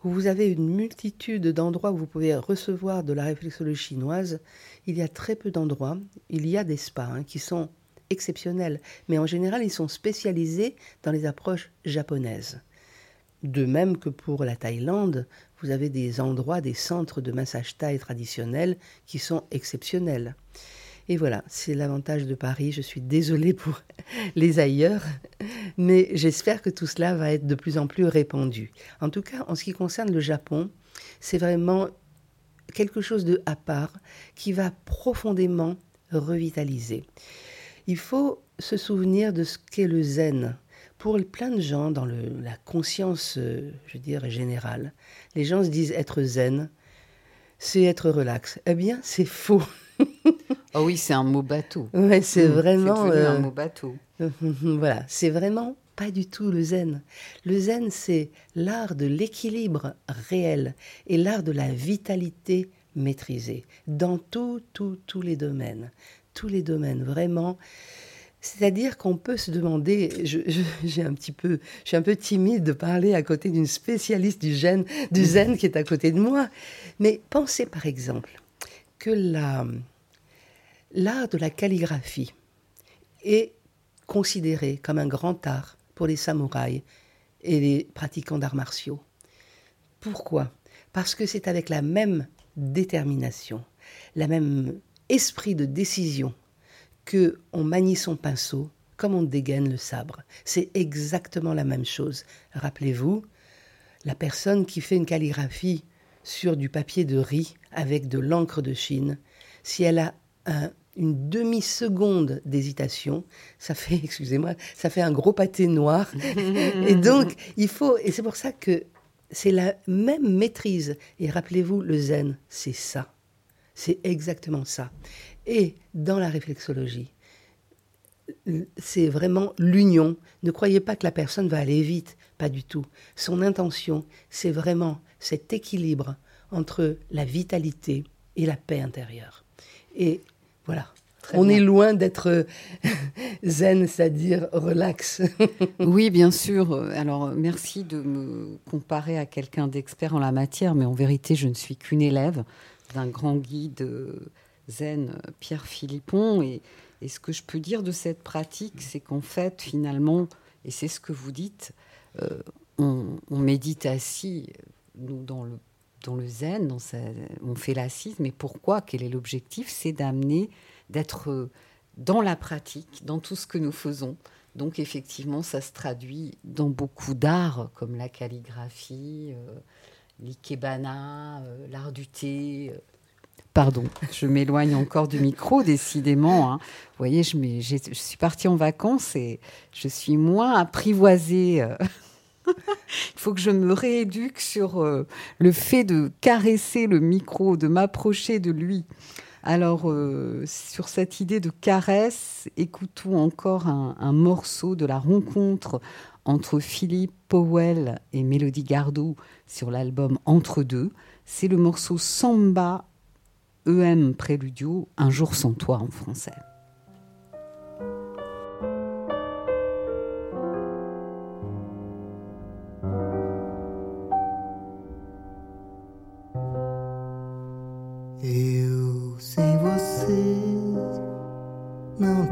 Speaker 5: où vous avez une multitude d'endroits où vous pouvez recevoir de la réflexologie chinoise, il y a très peu d'endroits. Il y a des spas hein, qui sont exceptionnels, mais en général, ils sont spécialisés dans les approches japonaises. De même que pour la Thaïlande, vous avez des endroits, des centres de massage thaï traditionnels qui sont exceptionnels. Et voilà, c'est l'avantage de Paris. Je suis désolée pour les ailleurs, mais j'espère que tout cela va être de plus en plus répandu. En tout cas, en ce qui concerne le Japon, c'est vraiment quelque chose de à part qui va profondément revitaliser. Il faut se souvenir de ce qu'est le zen. Pour plein de gens, dans la conscience, euh, je dire, générale, les gens se disent être zen, c'est être relax. Eh bien, c'est faux.
Speaker 1: oh oui, c'est un mot bateau.
Speaker 5: Ouais, c'est mmh, vraiment
Speaker 1: un euh, mot bateau.
Speaker 5: voilà, c'est vraiment pas du tout le zen. Le zen, c'est l'art de l'équilibre réel et l'art de la vitalité maîtrisée dans tous, tous, tous les domaines. Tous les domaines, vraiment. C'est-à-dire qu'on peut se demander, je, j'ai un petit peu, je suis un peu timide de parler à côté d'une spécialiste du, zen, du zen qui est à côté de moi, mais pensez par exemple que la, l'art de la calligraphie est considéré comme un grand art pour les samouraïs et les pratiquants d'arts martiaux. Pourquoi? Parce que c'est avec la même détermination, la même esprit de décision que on manie son pinceau comme on dégaine le sabre. C'est exactement la même chose. Rappelez-vous, la personne qui fait une calligraphie sur du papier de riz avec de l'encre de Chine, si elle a une demi-seconde d'hésitation, ça fait, excusez-moi, ça fait un gros pâté noir. et donc, il faut, et c'est pour ça que c'est la même maîtrise. Et rappelez-vous, le zen, c'est ça. C'est exactement ça. Et dans la réflexologie, c'est vraiment l'union. Ne croyez pas que la personne va aller vite, pas du tout. Son intention, c'est vraiment cet équilibre entre la vitalité et la paix intérieure. Et voilà. On est loin d'être zen, c'est-à-dire relax.
Speaker 1: oui, bien sûr. Alors, merci de me comparer à quelqu'un d'expert en la matière, mais en vérité, je ne suis qu'une élève d'un grand guide zen, Pierre Philippon. Et, ce que je peux dire de cette pratique, c'est qu'en fait, finalement, et c'est ce que vous dites, euh, on, médite assis, nous, dans le dans le zen, on fait l'assise, mais pourquoi? Quel est l'objectif? C'est d'amener, d'être euh, dans la pratique, dans tout ce que nous faisons. Donc effectivement, ça se traduit dans beaucoup d'arts, comme la calligraphie, euh, l'ikebana, euh, l'art du thé. Pardon, je m'éloigne encore du micro, décidément. Hein. Vous voyez, je, je, suis partie en vacances et je suis moins apprivoisée Il faut que je me rééduque sur euh, le fait de caresser le micro, de m'approcher de lui. Alors, euh, sur cette idée de caresse, écoutons encore un, morceau de la rencontre entre Philippe Powell et Mélodie Gardot sur l'album Entre deux, c'est le morceau Samba EM Préludio, Un jour sans toi en français.
Speaker 2: Eu sem você não.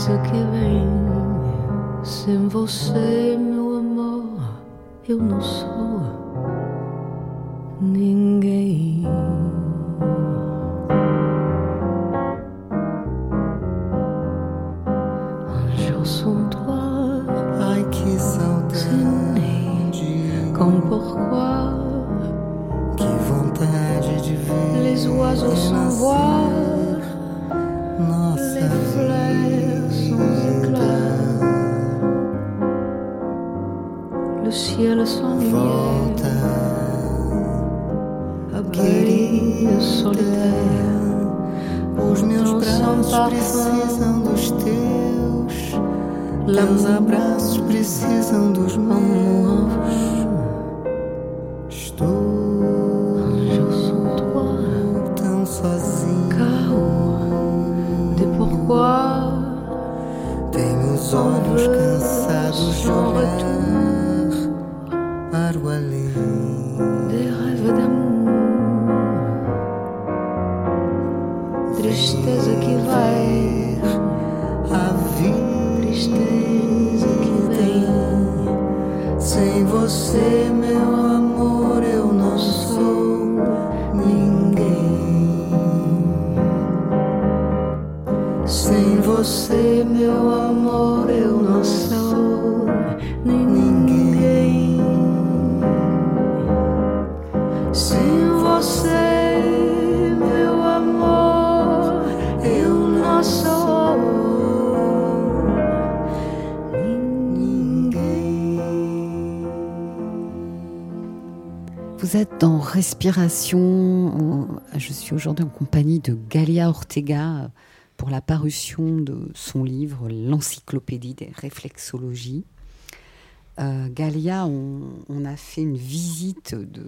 Speaker 2: Tristeza que vem.
Speaker 7: Sem você, meu amor, eu não sou ninguém.
Speaker 1: Dans Respiration. Je suis aujourd'hui en compagnie de Galia Ortega pour la parution de son livre L'encyclopédie des réflexologies. Euh, Galia, on, on a fait une visite de,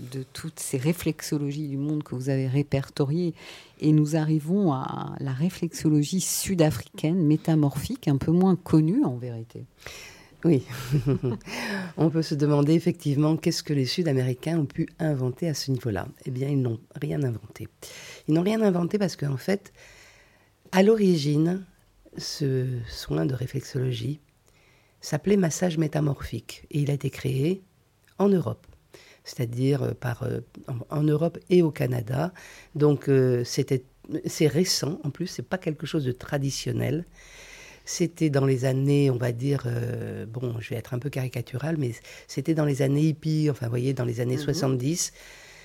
Speaker 1: de toutes ces réflexologies du monde que vous avez répertoriées et nous arrivons à la réflexologie sud-africaine métamorphique, un peu moins connue en vérité.
Speaker 5: Oui. On peut se demander effectivement qu'est-ce que les Sud-Américains ont pu inventer à ce niveau-là. Eh bien, ils n'ont rien inventé. Ils n'ont rien inventé parce qu'en fait, à l'origine, ce soin de réflexologie s'appelait massage métamorphique et il a été créé en Europe, c'est-à-dire euh, euh, en, en Europe et au Canada. Donc euh, c'était c'est récent en plus, c'est pas quelque chose de traditionnel. C'était dans les années, on va dire, euh, bon, je vais être un peu caricatural, mais c'était dans les années hippies, enfin, vous voyez, dans les années 70,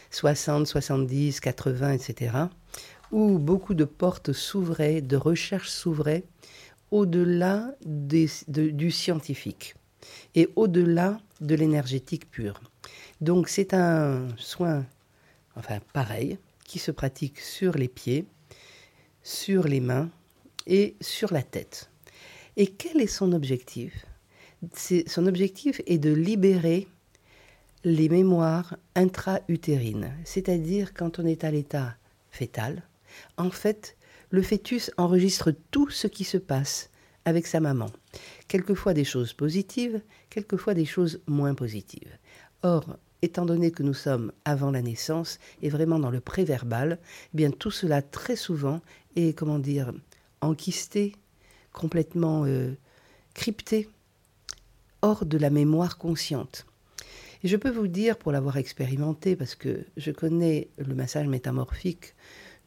Speaker 5: 60, 70, 80, etc., où beaucoup de portes s'ouvraient, de recherches s'ouvraient au-delà de- du scientifique et au-delà de l'énergétique pure. Donc, c'est un soin, enfin, pareil, qui se pratique sur les pieds, sur les mains et sur la tête. Et quel est son objectif? Son objectif est de libérer les mémoires intra-utérines, c'est-à-dire quand on est à l'état fœtal, en fait, le fœtus enregistre tout ce qui se passe avec sa maman. Quelquefois des choses positives, quelquefois des choses moins positives. Or, étant donné que nous sommes avant la naissance et vraiment dans le préverbal, eh bien tout cela très souvent est, comment dire, enquisté, complètement euh, crypté, hors de la mémoire consciente. Et je peux vous dire, pour l'avoir expérimenté, parce que je connais le massage métamorphique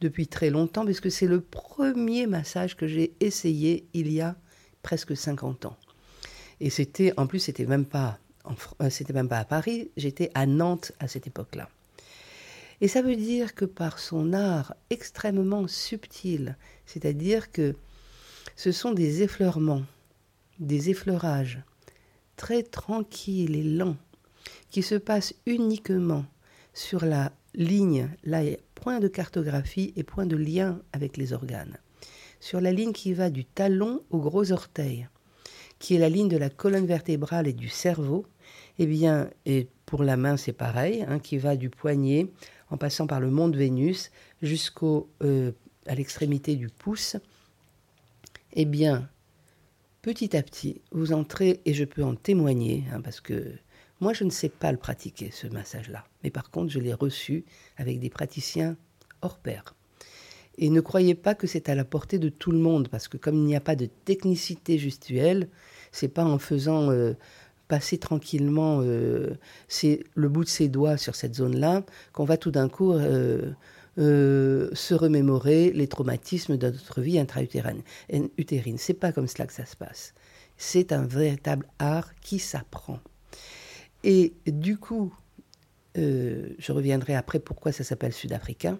Speaker 5: depuis très longtemps, puisque c'est le premier massage que j'ai essayé il y a presque 50 ans. Et c'était, en plus, c'était même pas euh, c'était même pas à Paris, j'étais à Nantes à cette époque-là. Et ça veut dire que par son art extrêmement subtil, c'est-à-dire que ce sont des effleurements, des effleurages très tranquilles et lents qui se passent uniquement sur la ligne, là, il point de cartographie et point de lien avec les organes, sur la ligne qui va du talon au gros orteil, qui est la ligne de la colonne vertébrale et du cerveau, eh bien, et pour la main, c'est pareil, hein, qui va du poignet, en passant par le mont de Vénus, jusqu'au euh, à l'extrémité du pouce. Eh bien, petit à petit, vous entrez, et je peux en témoigner, hein, parce que moi, je ne sais pas le pratiquer, ce massage-là. Mais par contre, je l'ai reçu avec des praticiens hors pair. Et ne croyez pas que c'est à la portée de tout le monde, parce que comme il n'y a pas de technicité gestuelle, c'est pas en faisant euh, passer tranquillement euh, le bout de ses doigts sur cette zone-là qu'on va tout d'un coup euh, euh, se remémorer les traumatismes de notre vie intra-utérine. utérine. C'est pas comme cela que ça se passe. C'est un véritable art qui s'apprend. Et du coup, euh, je reviendrai après pourquoi ça s'appelle sud-africain.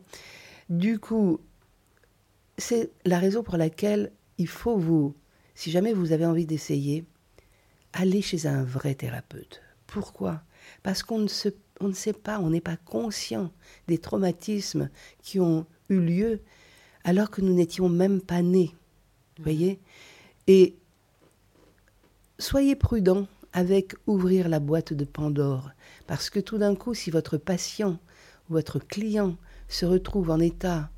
Speaker 5: Du coup, c'est la raison pour laquelle il faut vous, si jamais vous avez envie d'essayer, aller chez un vrai thérapeute. Pourquoi? Parce qu'on ne, se- on ne sait pas, on n'est pas conscient des traumatismes qui ont eu lieu alors que nous n'étions même pas nés. Vous voyez? Et soyez prudents avec ouvrir la boîte de Pandore. Parce que tout d'un coup, si votre patient ou votre client se retrouve en état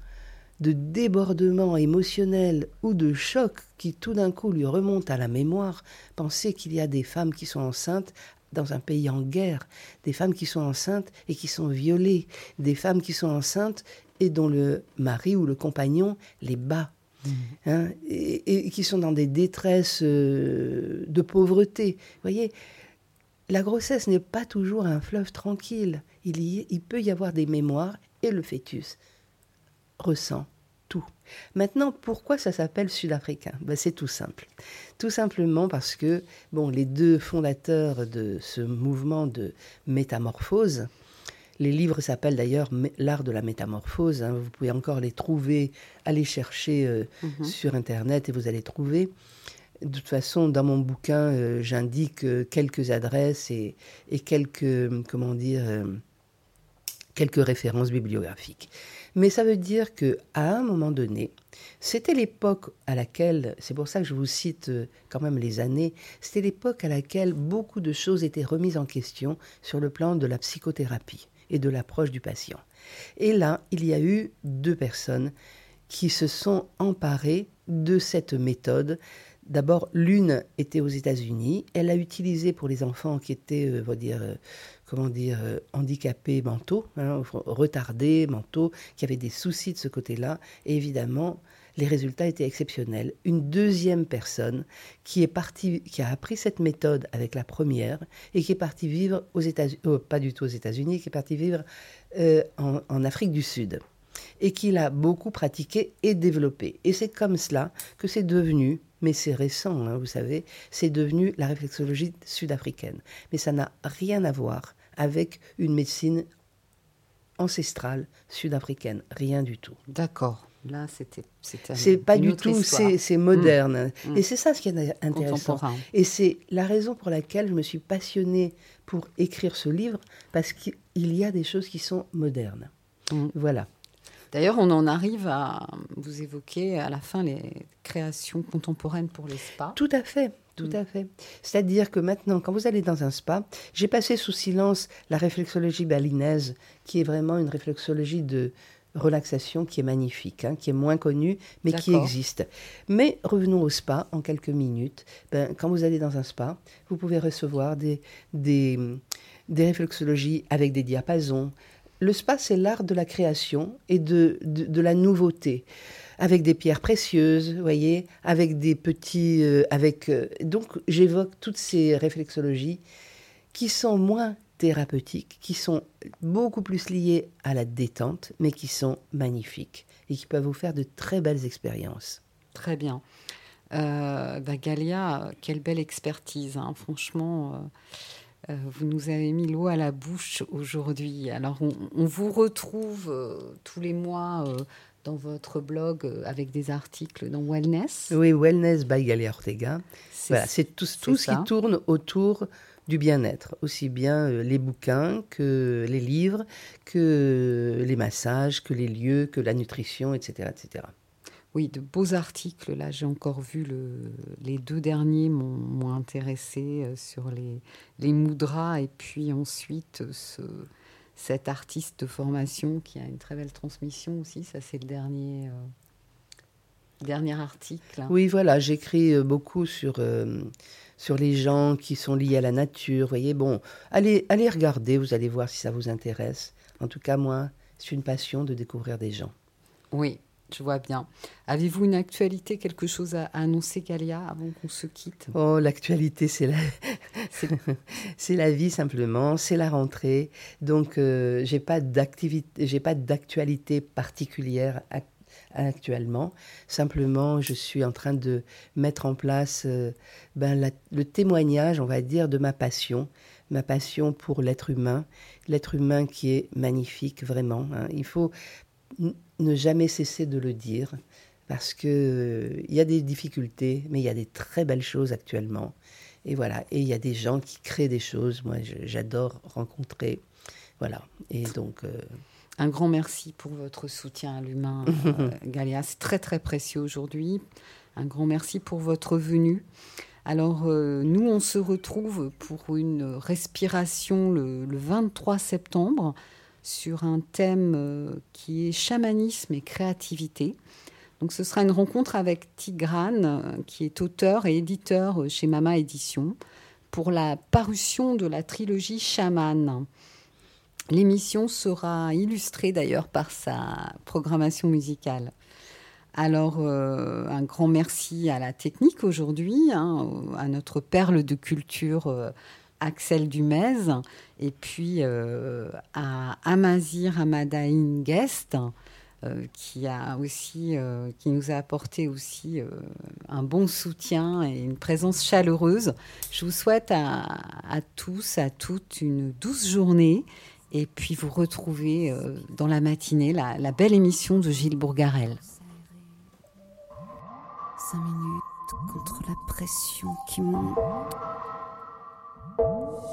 Speaker 5: de débordement émotionnel ou de choc qui tout d'un coup lui remonte à la mémoire, pensez qu'il y a des femmes qui sont enceintes dans un pays en guerre, des femmes qui sont enceintes et qui sont violées, des femmes qui sont enceintes et dont le mari ou le compagnon les bat. hein, et, et qui sont dans des détresses euh, de pauvreté. Vous voyez, la grossesse n'est pas toujours un fleuve tranquille. Il, y- il peut y avoir des mémoires et le fœtus ressent tout. Maintenant, pourquoi ça s'appelle sud-africain? Ben, C'est tout simple. Tout simplement parce que bon, les deux fondateurs de ce mouvement de métamorphose, les livres s'appellent d'ailleurs L'art de la métamorphose. hein, vous pouvez encore les trouver, aller chercher euh, sur Internet et vous allez trouver. De toute façon, dans mon bouquin, euh, j'indique euh, quelques adresses et, et quelques, comment dire, quelques références bibliographiques. Mais ça veut dire que à un moment donné, c'était l'époque à laquelle, c'est pour ça que je vous cite euh, quand même les années, c'était l'époque à laquelle beaucoup de choses étaient remises en question sur le plan de la psychothérapie et de l'approche du patient. Et là, il y a eu deux personnes qui se sont emparées de cette méthode. D'abord, l'une était aux États-Unis. Elle l'a utilisée pour les enfants qui étaient, euh, on va dire, euh, comment dire, euh, handicapés mentaux, hein, retardés mentaux, qui avaient des soucis de ce côté-là. Et évidemment, les résultats étaient exceptionnels. Une deuxième personne qui est partie, qui a appris cette méthode avec la première et qui est partie vivre aux États-Unis, pas du tout aux États-Unis, qui est partie vivre euh, en, Afrique du Sud et qu'il a beaucoup pratiqué et développé. Et c'est comme cela que c'est devenu, mais c'est récent, hein, vous savez, c'est devenu la réflexologie sud-africaine. Mais ça n'a rien à voir avec une médecine ancestrale sud-africaine, rien du tout.
Speaker 1: D'accord. Là, c'était.
Speaker 5: C'est pas du tout, c'est moderne.
Speaker 1: Mm.
Speaker 5: Et c'est ça ce qui est intéressant. Et c'est la raison pour laquelle je me suis passionnée pour écrire ce livre, parce qu'il y a des choses qui sont modernes.
Speaker 1: Mm.
Speaker 5: Voilà.
Speaker 1: D'ailleurs, on en arrive à vous évoquer à la fin les créations contemporaines pour les spas.
Speaker 5: Tout à fait, tout
Speaker 1: Mm.
Speaker 5: à fait. C'est-à-dire que maintenant, quand vous allez dans un spa, j'ai passé sous silence la réflexologie balinaise, qui est vraiment une réflexologie de relaxation qui est magnifique, hein, qui est moins connue, mais qui existe. Mais revenons au spa en quelques minutes. Ben, quand vous allez dans un spa, vous pouvez recevoir des, des, des réflexologies avec des diapasons. Le spa, c'est l'art de la création et de, de, de la nouveauté avec des pierres précieuses, voyez, avec des petits, euh, avec euh, donc j'évoque toutes ces réflexologies qui sont moins thérapeutiques, qui sont beaucoup plus liées à la détente, mais qui sont magnifiques et qui peuvent vous faire de très belles expériences.
Speaker 1: Très bien. Euh, bah, Galia, quelle belle expertise, hein, franchement. euh, vous nous avez mis l'eau à la bouche aujourd'hui. Alors, on, vous retrouve tous les mois dans votre blog euh, avec des articles dans Wellness.
Speaker 5: Oui, Wellness by Galia Ortega.
Speaker 1: C'est
Speaker 5: Voilà, tout, tout ce
Speaker 1: ça.
Speaker 5: qui tourne autour du bien-être, aussi bien euh, les bouquins que les livres, que les massages, que les lieux, que la nutrition, etc. etc.
Speaker 1: Oui, de beaux articles. Là, j'ai encore vu le, les deux derniers m'ont intéressé euh, sur les, les mudras et puis ensuite ce, cet artiste de formation qui a une très belle transmission aussi. Ça, c'est le dernier, euh, dernier article.
Speaker 5: Oui, voilà, j'écris euh, beaucoup sur, euh, sur les gens qui sont liés à la nature. Vous voyez, bon, allez, allez regarder, vous allez voir si ça vous intéresse. En tout cas, moi, c'est une passion de découvrir des gens.
Speaker 1: Oui, je vois bien. Avez-vous une actualité, quelque chose à, à annoncer, Galia, avant qu'on se quitte?
Speaker 5: Oh, l'actualité, c'est la,
Speaker 1: C'est-
Speaker 5: la vie simplement, c'est la rentrée. Donc, euh, j'ai pas d'activité, j'ai pas d'actualité particulière ac- actuellement. Simplement, je suis en train de mettre en place euh, ben, la- le témoignage, on va dire, de ma passion, ma passion pour l'être humain, l'être humain qui est magnifique vraiment. hein. Il faut ne jamais cesser de le dire parce que euh, il y a des difficultés, mais il y a des très belles choses actuellement. Et voilà, et il y a des gens qui créent des choses. Moi, j'adore rencontrer. Voilà, et donc, euh,
Speaker 1: Un grand merci pour votre soutien à l'humain, euh, Galia. C'est très très précieux aujourd'hui. Un grand merci pour votre venue. Alors, euh, nous, on se retrouve pour une respiration le, le 23 septembre sur un thème euh, qui est chamanisme et créativité. Donc, ce sera une rencontre avec Tigrane, euh, qui est auteur et éditeur euh, chez Mama Édition, pour la parution de la trilogie Chaman. L'émission sera illustrée d'ailleurs par sa programmation musicale. Alors, un grand merci à la technique aujourd'hui, hein, à notre perle de culture Axel Dumez, et puis euh, à Amazir Amadaïn Guest, euh, qui, a aussi, euh, qui nous a apporté aussi un bon soutien et une présence chaleureuse. Je vous souhaite à, tous, à toutes, une douce journée. Et puis vous retrouvez dans la matinée la, belle émission de Gilles Bourgarel.
Speaker 6: Cinq minutes contre la pression qui monte.
Speaker 1: Mm-hmm.